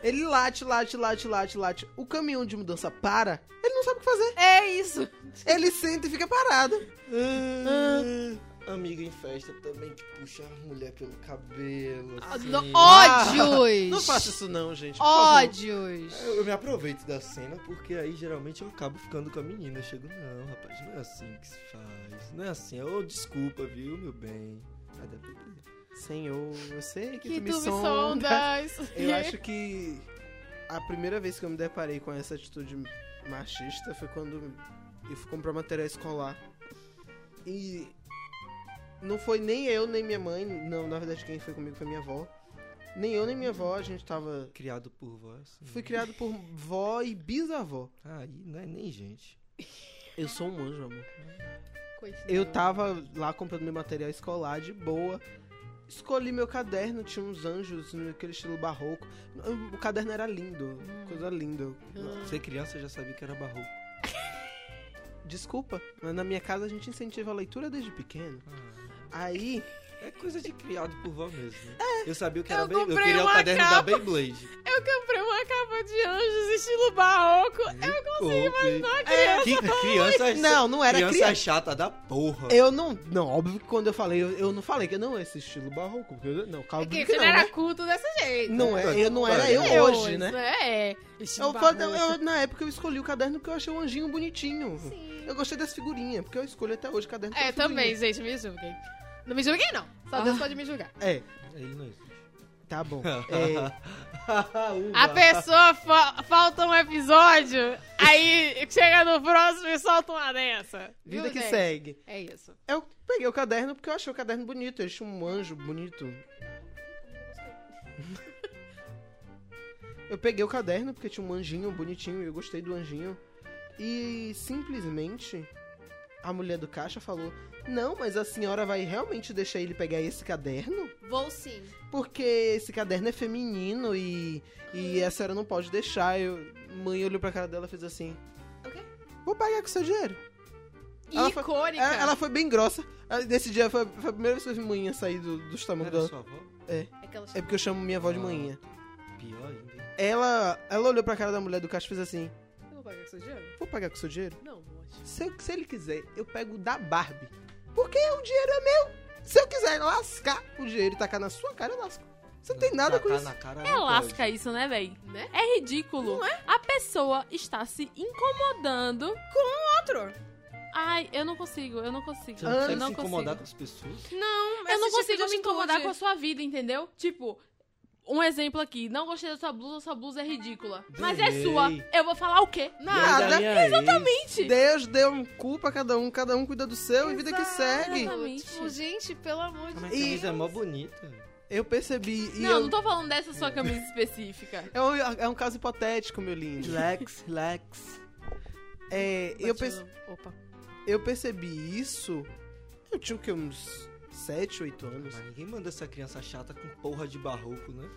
Ele late, late, late, late, late. O caminhão de mudança para, ele não sabe o que fazer. É isso. Ele senta e fica parado. Ah, amiga em festa também que puxa a mulher pelo cabelo. Assim. No- Ódios. Não faça isso não, gente. Ódios. Eu, eu me aproveito da cena porque aí geralmente eu acabo ficando com a menina. Eu chego, não, rapaz, não é assim que se faz. Não é assim. Ô, desculpa, viu, meu bem. Pra entender. Senhor, eu sei que, Que tu me tu me sonda. sondas. Eu acho que a primeira vez que eu me deparei com essa atitude machista foi quando eu fui comprar material escolar. E não foi nem eu, nem minha mãe. Não, na verdade, quem foi comigo foi minha avó. Nem eu, nem minha avó, a gente tava. Criado por voz. Fui criado por vó e bisavó. Aí não é nem gente. Eu sou um anjo, amor. Continua. Eu tava lá comprando meu material escolar de boa. Escolhi meu caderno, tinha uns anjos naquele estilo barroco. O caderno era lindo, coisa linda. Ser criança já sabia que era barroco. Desculpa, mas na minha casa a gente incentiva a leitura desde pequeno. Aí, É coisa de criado por vó mesmo. né? eu sabia o que eu era Eu comprei queria o caderno da capa. Beyblade. Eu comprei uma capa de anjos estilo barroco. Eu consigo imaginar criança. que criança Não, não era criança criança. chata da porra. eu não. Não, óbvio que quando eu falei, eu, eu não falei que não é esse estilo barroco. porque eu- não, calma Porque que você não, não era né? culto desse jeito. Não, é, eu, não era eu É hoje, né? É, Eu, barroco. eu- na época eu escolhi o caderno porque eu achei o anjinho bonitinho. Sim. Eu gostei das figurinhas, porque eu escolho até hoje caderno É, também, gente, me julguem. Não me julguem, não. Só Deus pode me julgar. É, Ele não existe. Tá bom. É, A pessoa fa- falta um episódio, aí chega no próximo e solta uma dessa. vida Viu, que gente? segue. É isso. Eu peguei o caderno porque eu achei o caderno bonito. Eu achei um anjo bonito. Eu peguei o caderno porque tinha um anjinho bonitinho e eu gostei do anjinho. E simplesmente a mulher do caixa falou: Não, mas a senhora vai realmente deixar ele pegar esse caderno? Vou sim. Porque esse caderno é feminino e, e a senhora não pode deixar. Eu, mãe olhou pra cara dela e fez assim: O quê? Vou pagar com seu dinheiro. Ela foi- Icônica. Ela, ela foi bem grossa. Nesse dia foi, foi a primeira vez que eu vi manhã sair do, dos tamanhos dela. sua avó? É ela É porque eu chamo minha avó de Ah. manhã. Pior ainda. Ela, ela olhou pra cara da mulher do caixa e fez assim: pagar com seu dinheiro? Vou pagar com seu dinheiro? Não, moço. Se, se ele quiser, eu pego o da Barbie. Porque o dinheiro é meu. Se eu quiser lascar o dinheiro e tacar na sua cara, eu lasco. Você não tem nada com isso. na cara É não lasca isso, né, véi? Né? É ridículo. A pessoa está se incomodando. Outro. Ai, eu não consigo, eu não consigo. Você não eu não se incomodar com consigo. as pessoas? Não, Eu não tipo consigo me incomodar com a sua vida, entendeu? Tipo, um exemplo aqui. Não gostei da sua blusa, sua blusa é ridícula. Mas é sua. Eu vou falar o quê? Nada. Exatamente. Deus deu um cu pra cada um, cada um cuida do seu e vida que Exato. segue. Exatamente. Tipo, gente, pelo amor de Mas a Deus. camisa é mó bonita. Eu percebi. E Não, eu- não tô falando dessa sua camisa específica. é, um, é um caso hipotético, meu lindo. Relax, relax. É, eu, Bati perce- no- Opa. eu percebi isso. Eu tinha o que? Uns 7, 8 anos. Mas ninguém manda essa criança chata com porra de barroco, né?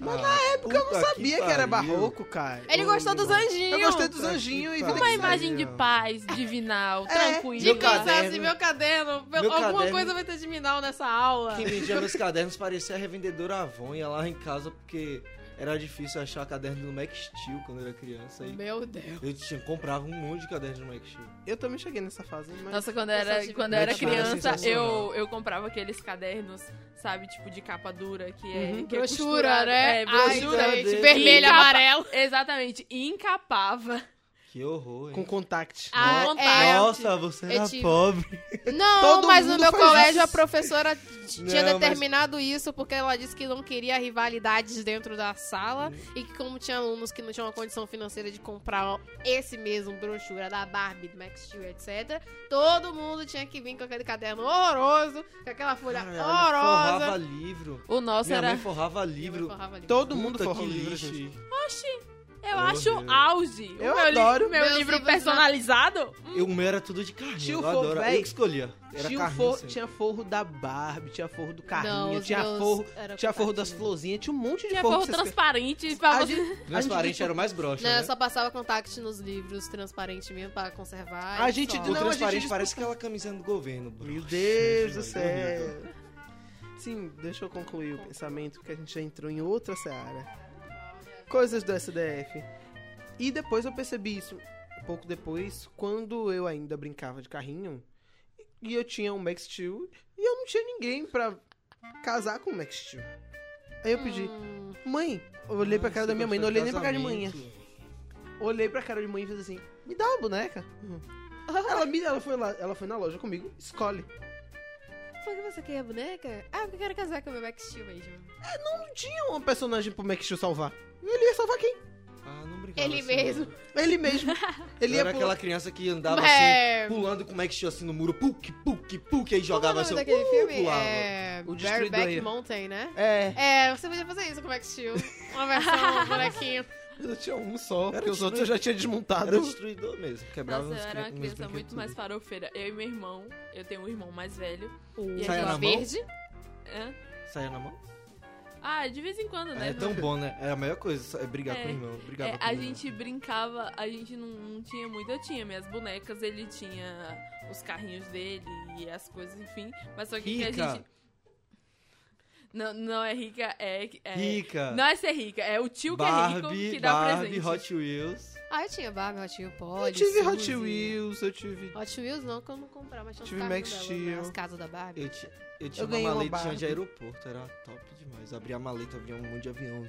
Mas na época eu não sabia que, era barroco, cara. Ele gostou dos anjinhos. Eu gostei dos anjinhos que e Uma que imagem de paz, divinal, É, tranquila. De caderno- se meu caderno, Meu alguma caderno- coisa vai ter de minal nessa aula. Quem vendia meus cadernos parecia a revendedora Avon. Ia lá em casa porque era difícil achar caderno no Mac Steel quando eu era criança. E Meu Deus. eu tinha, comprava um monte de caderno no Mac Steel. Eu também cheguei nessa fase, mas... Nossa, quando eu era, tive- quando eu era criança, eu, eu comprava aqueles cadernos, sabe, tipo de capa dura, que é, Uhum. que é Brochura, costurado. né? É, Ai, brochura. gente, vermelho, Encapa- amarelo. Exatamente, e encapava. Que horror, hein? Com contact. Ah, vontade. é. Nossa, você era tive. pobre. Não, Todo mas no mundo meu colégio isso. a professora tinha Não, mas- determinado isso porque ela disse que não queria rivalidades dentro da sala e que como tinha alunos que não tinham uma condição financeira de comprar esse mesmo brochura da Barbie, do Max Steel, etc, todo mundo tinha que vir com aquele caderno horroroso, com aquela folha Caralho, forrava horrorosa. livro. O nosso Minha era. mãe forrava Minha mãe livro. forrava livro. Todo mundo Puta forrou que livro, lixo. gente. Eu acho auge. Eu o meu li- adoro. meu Meus livro personalizado. Eu, o meu era tudo de carrinho. Tinha o eu forro. Eu que escolhia. Era Tinha, carrinho. forro, sempre. tinha forro da Barbie, tinha forro do carrinho, Não, tinha forro, tinha forro das florzinhas, tinha um monte de Tinha forro. forro que vocês- transparente pra você. gente- Transparente era o mais broxa, Não, né? eu só passava contact nos livros transparente mesmo pra conservar. A gente não, O a transparente gente parece aquela camisinha do governo. Meu. Deus do Horrível. céu. Sim, deixa eu concluir o pensamento, porque a gente já entrou em outra seara. Coisas do SDF. E depois eu percebi isso, pouco depois, quando eu ainda brincava de carrinho, e eu tinha um Max Steel, e eu não tinha ninguém pra casar com o Max Steel. Aí eu pedi, Hum, mãe, eu olhei pra cara da minha mãe, não olhei nem pra cara de manhã. Casamento. Olhei pra cara de mãe e fiz assim, me dá uma boneca. Ela, me, ela, foi lá, ela foi na loja comigo, escolhe. Que você quer a boneca? Ah, porque eu quero casar com o meu Max Steel mesmo. Não tinha uma personagem pro Max Steel salvar. Ele ia salvar quem? Ah, não brincava Ele assim, mesmo. não. Ele mesmo. Ele Eu era aquela criança que andava É. assim, pulando com o Max Steel assim no muro, puk, puk, puk, aí é jogava nome assim, daquele uh, filme? pulava. É... O Destruidor Bareback. Mountain, né? É, É, você podia fazer isso com o Max Steel. Uma versão, um bonequinho. eu tinha um só, porque Era os outros eu já tinha Era desmontado. destruidor mesmo, quebrava Nossa, eu era uma criança muito mais farofeira. Eu e meu irmão, eu tenho um irmão mais velho. O E a Saia na mão? verde. Hã? Saia na mão? Ah, de vez em quando, né? É tão bom, né? É a melhor coisa, é brigar É. com o irmão. Brigava É, com a irmão. gente brincava, a gente não, não tinha muito, eu tinha minhas bonecas, ele tinha os carrinhos dele e as coisas, enfim. Mas só que, que a gente. Não, não é rica, é. é Rica. Não é ser rica, é o tio que é rico Barbie, que dá Barbie, presente. Hot Wheels. Ah, eu tinha Barbie, Hot Wheels, Polly, Eu tive Hot. Wheels, eu tive. Hot Wheels não, que eu não comprava, mas tinha Tive Max Steel. né, As casas da Barbie. Eu, ti- eu tinha Eu uma maletinha Barbie. de aeroporto, era top demais. Abria a maleta, abria um monte de avião.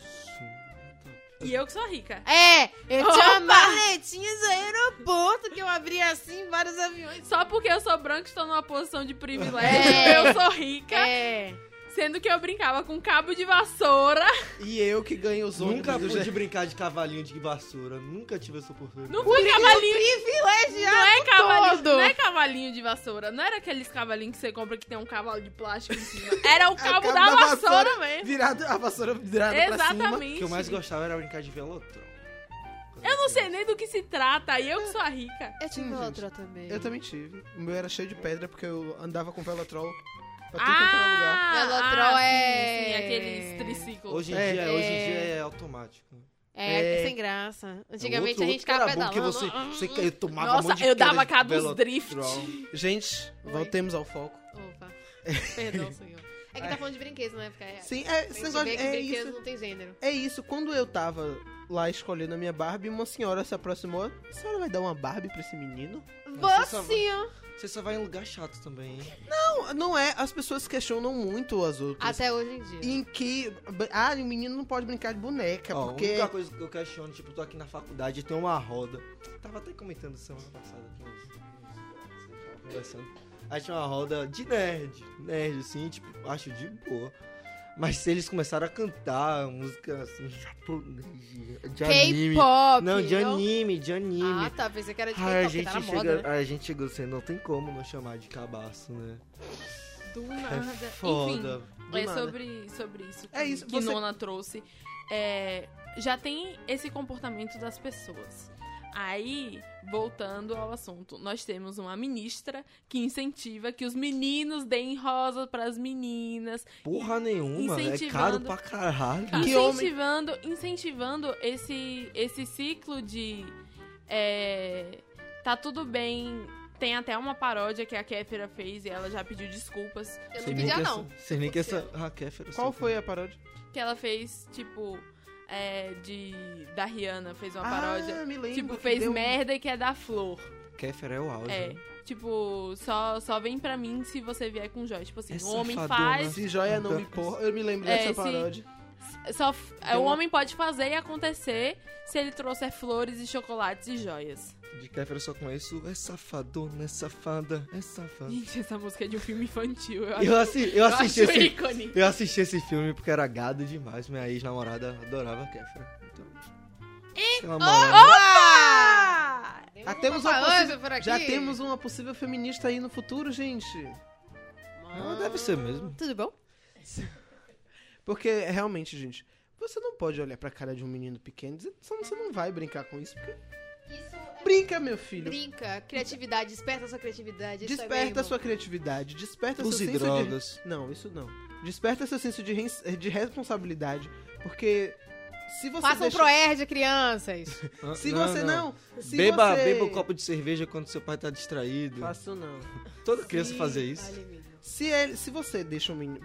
E eu que sou rica. É, eu Opa! tinha maletinhas do aeroporto que eu abria assim vários aviões. Só porque eu sou branca, estou numa posição de privilégio. É. Eu sou rica, É. sendo que eu brincava com cabo de vassoura. E eu que ganho os ônibus Nunca do pude brincar de cavalinho de vassoura. Nunca tive essa oportunidade. Não foi cavalinho. Privilegiado Não é cavalinho, todo. não é cavalinho de vassoura. Não era aqueles cavalinhos que você compra que tem um cavalo de plástico em cima. Era o cabo, cabo da, da vassoura, vassoura. mesmo. Virado, a vassoura virada pra cima. O Exatamente. que eu mais gostava era brincar de velotrão. Eu não sei nem do que se trata. E eu que sou a rica. Eu tive Sim, outra também. Eu também tive. O meu era cheio de pedra porque eu andava com Velotrol pra tudo lugar. Ah, Velotrol ah, é- Sim, sim, aqueles triciclos. Hoje em, É. dia, hoje em É. dia é automático. É, É. sem graça. É Antigamente outro- a gente ficava pedalando. você, você tomava Nossa, um monte de eu dava dos velotrol. drift. Gente, Oi. voltemos ao foco. Opa. Perdão, senhor. É que tá falando de brinquedos, não é? Porque é... Sim, é, a esse gente negócio, vê que é brinquedos isso. não tem gênero. É isso, quando eu tava lá escolhendo a minha Barbie, uma senhora se aproximou. A senhora vai dar uma Barbie pra esse menino? Você Você, ó. Você só vai em lugar chato também, hein? Não, não é. As pessoas questionam muito as outras. Até hoje em dia. Em que. Ah, o menino não pode brincar de boneca, Ó, porque. A única coisa que eu questiono, tipo, eu tô aqui na faculdade, tem uma roda. Tava até comentando semana passada aqui, uns conversando. Aí tinha uma roda de nerd, nerd, assim, tipo, acho de boa. Mas se eles começaram a cantar música assim, japonês, de anime. K-pop. Não, de anime, de anime. Ah, tá. Pensei que era de a K-pop, porque gente tá chega, moda, né? a gente chegou assim, não tem como não chamar de cabaço, né? Do É nada. foda. Enfim, é nada. sobre, sobre isso que, É isso, que você- Nona trouxe. É, já tem esse comportamento das pessoas. Aí, voltando ao assunto, nós temos uma ministra que incentiva que os meninos deem rosa para as meninas, Porra nenhuma, é Incentivando. caro pra caralho. Incentivando, incentivando esse, esse ciclo de é, tá tudo bem. Tem até uma paródia que a Kéfera fez e ela já pediu desculpas. Eu não pedia, não. Sei nem que essa. Ah, Kéfera, Qual foi a paródia? Que ela fez, tipo, é, de. Da Rihanna, fez uma ah, paródia. me lembro. Tipo, fez deu- merda e quer dar flor. Kéfera é o auge. É. né? Tipo, só, só vem pra mim se você vier com joia. Tipo assim, É o homem faz. Se joia não me porra. Eu me lembro É, dessa se- paródia. Só, é, o homem pode fazer e acontecer se ele trouxer flores e chocolates e joias. De Kéfera eu só conheço. É safadona, é safada, é safada. Gente, essa música é de um filme infantil. Eu, Eu, assi eu eu assisti esse. ícone. Eu assisti esse filme porque era gado demais. Minha ex-namorada adorava Kéfera. Então. Temos uma Opa, anjo por aqui. Já temos uma possível feminista aí no futuro, gente. Ela deve ser mesmo. Tudo bom? Porque, realmente, gente, você não pode olhar pra cara de um menino pequeno e dizer, "Só você não vai brincar com isso, porque... Isso é... Brinca, meu filho. Brinca, criatividade, desperta sua criatividade. é Desperta mesmo. sua criatividade, desperta Use seu senso drogas. de... Não, isso não. Desperta seu senso de, de responsabilidade, porque se você Façam deixa... proerd, crianças. Ah, Se você não... Se Beba, você... beba um copo de cerveja quando seu pai tá distraído. Faço não. Toda criança Sim, fazia isso. Vale. Se, ele, se você deixa o menino...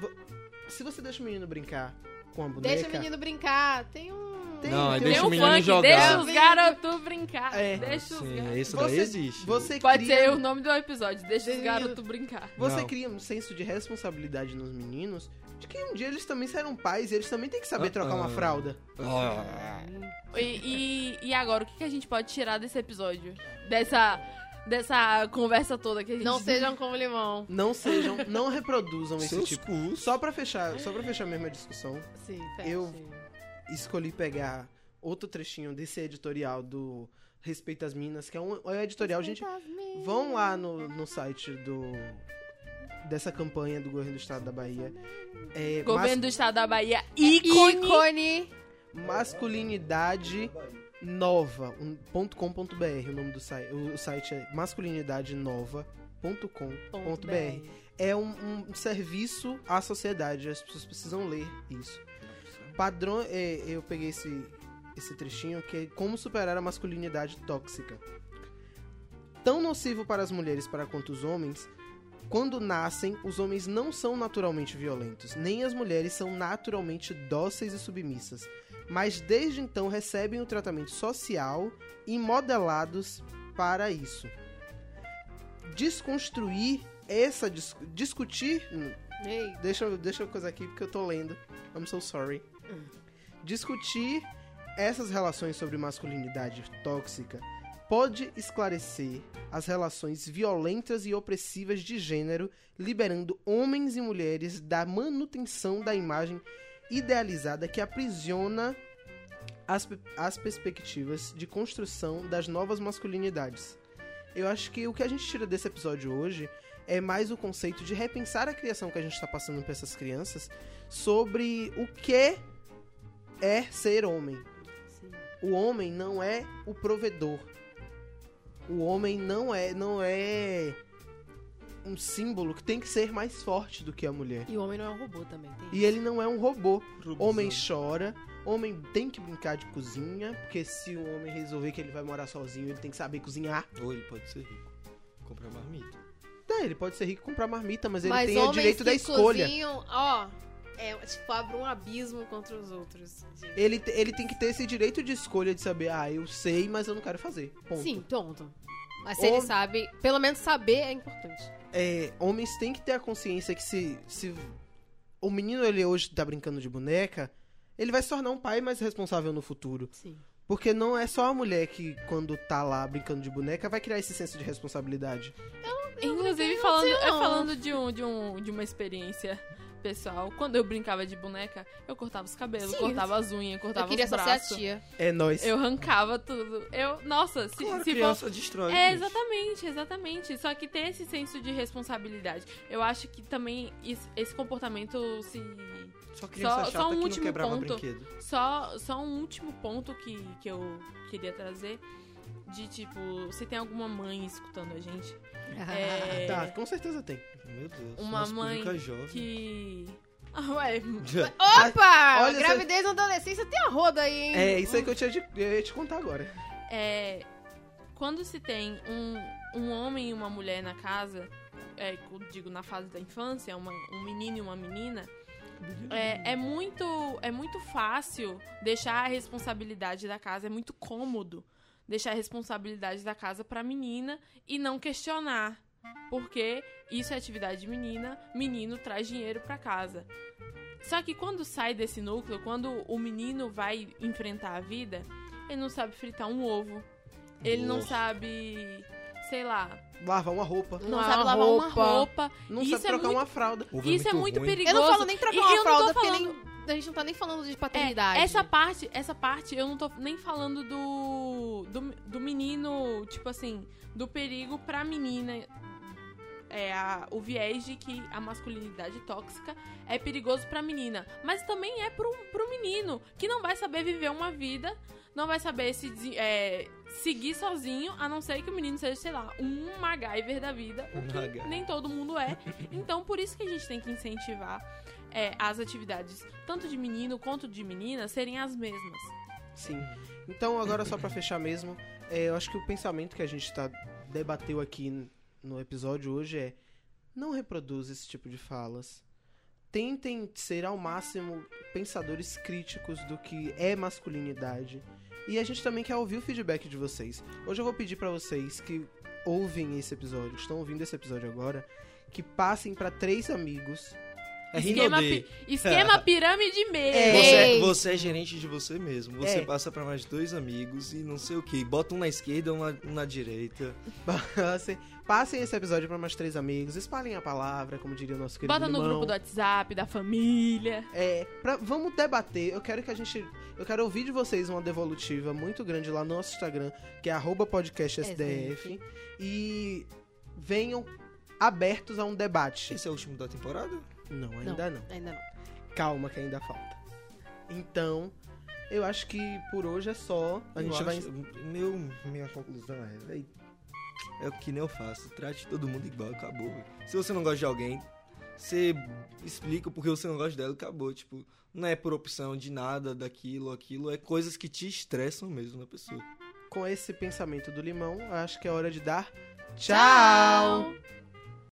Se você deixa o menino brincar com a boneca... Deixa o menino brincar. Tem um... Tem- Não, tem deixa Tem o um menino funk, jogar. deixa os garotos brincar. É. Deixa os Sim, garotos... isso daí Você- existe. Você Pode cria... ser o nome do episódio, deixa os garotos brincar. Você Não. cria um senso de responsabilidade nos meninos de que um dia eles também serão pais e eles também têm que saber Ah, trocar uma ah. fralda. Ah, E, e, e agora, o que, que a gente pode tirar desse episódio? Dessa, dessa conversa toda que a gente... Não sejam como limão. Não sejam, não reproduzam esse Seus tipo. cus. Só pra fechar, só para fechar mesmo a discussão, Sim, Eu- escolhi pegar outro trechinho desse editorial do Respeito às Minas, que é um, é um editorial, gente. Vão lá no, no site do dessa campanha do governo do estado da Bahia. É, Governo do mas- estado da Bahia, ícone. Ícone. masculinidade nova, um, ponto .com.br, o nome do site, o, o site é masculinidadenova.com.br. É um, um serviço à sociedade, as pessoas precisam ler isso. Padrão, é, eu peguei esse, esse trechinho que é como superar a masculinidade tóxica. Tão nocivo para as mulheres para quanto os homens, quando nascem, os homens não são naturalmente violentos, nem as mulheres são naturalmente dóceis e submissas, mas desde então recebem o tratamento social e modelados para isso. Desconstruir essa dis- discutir Ei, Deixa, deixa eu coisa aqui porque eu tô lendo. I'm so sorry. Discutir essas relações sobre masculinidade tóxica pode esclarecer as relações violentas e opressivas de gênero, liberando homens e mulheres da manutenção da imagem idealizada que aprisiona as, as perspectivas de construção das novas masculinidades. Eu acho que o que a gente tira desse episódio hoje é mais o conceito de repensar a criação que a gente está passando para essas crianças sobre o que é ser homem. sim. O homem não é o provedor. O homem não é não é um símbolo que tem que ser mais forte do que a mulher. E o homem não é um robô também, tem E ele não é um robô. Robozão. Homem chora, homem tem que brincar de cozinha, porque se o homem resolver que ele vai morar sozinho, ele tem que saber cozinhar. Ou ele pode ser rico. Comprar marmita. Tá, ele pode ser rico e comprar marmita, mas ele Mas tem o direito que da escolha. cozinham, ó, é, tipo, abre um abismo contra os outros. gente. Ele, ele tem que ter esse direito de escolha de saber, ah, eu sei, mas eu não quero fazer. Ponto. Sim, ponto. Mas se Ou- ele sabe, pelo menos saber é importante. É, homens têm que ter a consciência que se, se o menino ele hoje tá brincando de boneca, ele vai se tornar um pai mais responsável no futuro. Sim. Porque não é só a mulher que, quando tá lá brincando de boneca, vai criar esse senso de responsabilidade. Inclusive, não falando, sei, é, falando de, um, de, um, de uma experiência pessoal, quando eu brincava de boneca, eu cortava os cabelos, Sim, cortava as unhas, Eu cortava queria os só ser a braços. tia. É nóis. Eu arrancava tudo. Eu, nossa, se, Claro, se for criança destrói. É, gente. exatamente, exatamente. Só que ter esse senso de responsabilidade. Eu acho que também esse comportamento se. Só Só- só um último ponto. brinquedo. Só, só um último ponto que, que eu queria trazer. De tipo, se tem alguma mãe escutando a gente. É, Tá, com certeza tem. Meu Deus. Uma mãe que. Ah, ué. Opa! Olha, gravidez na adolescência tem a roda aí, hein? É, isso aí que eu, tinha de, eu ia te contar agora. É, quando se tem um, um homem e uma mulher na casa, é, eu digo na fase da infância, uma- um menino e uma menina, é, é muito, é muito fácil deixar a responsabilidade da casa, é muito cômodo deixar a responsabilidade da casa pra menina e não questionar. Porque isso é atividade de menina, menino traz dinheiro pra casa. Só que quando sai desse núcleo, quando o menino vai enfrentar a vida, ele não sabe fritar um ovo. Ele não Nossa. sabe, sei lá, Lavar uma roupa. não Lavar sabe lavar uma roupa. roupa. Não Isso sabe é trocar muito- uma fralda. Ovo Isso é muito ruim. perigoso. Eu não falo nem trocar E uma eu não tô fralda, porque falando- nem, a gente não tá nem falando de É, paternidade. essa parte, essa parte eu não tô nem falando do, do, do menino, tipo assim, do perigo pra menina. É a- o viés de que a masculinidade tóxica é perigoso pra menina. Mas também é pro, pro menino, que não vai saber viver uma vida, não vai saber se é, seguir sozinho, a não ser que o menino seja, sei lá, um MacGyver da vida, o que MacGyver. nem todo mundo é. Então, por isso que a gente tem que incentivar é, as atividades, tanto de menino quanto de menina, serem as mesmas. Sim. Então, agora só pra fechar mesmo, é, eu acho que o pensamento que a gente tá, debateu aqui no episódio hoje é não reproduz esse tipo de falas. Tentem ser ao máximo pensadores críticos do que é masculinidade. E a gente também quer ouvir o feedback de vocês. Hoje eu vou pedir pra vocês que ouvem esse episódio, estão ouvindo esse episódio agora, que passem pra três amigos. É esquema, pi- esquema pirâmide mesmo. É. Você, Ei. você é gerente de você mesmo. Você É. passa pra mais dois amigos e não sei o que. Bota um na esquerda, um na, um na direita. Passem, passem esse episódio pra mais três amigos, espalhem a palavra, como diria o nosso querido Bota no grupo do WhatsApp, da família. É, pra- vamos debater. Eu quero que a gente. Eu quero ouvir de vocês uma devolutiva muito grande lá no nosso Instagram, que é arroba podcastsdf. E venham abertos a um debate. Esse é o último da temporada? Não, ainda não. Ainda não. Calma que ainda falta. Então, eu acho que por hoje é só. A Eu gente vai. acho- Meu, minha conclusão é, véi, é o que nem eu faço. Trate todo mundo igual, acabou. véi. Se você não gosta de alguém, você explica porque você não gosta dela, acabou. Tipo, não é por opção de nada, daquilo, aquilo. É coisas que te estressam mesmo na pessoa. Com esse pensamento do limão, acho que é hora de dar tchau. Tchau.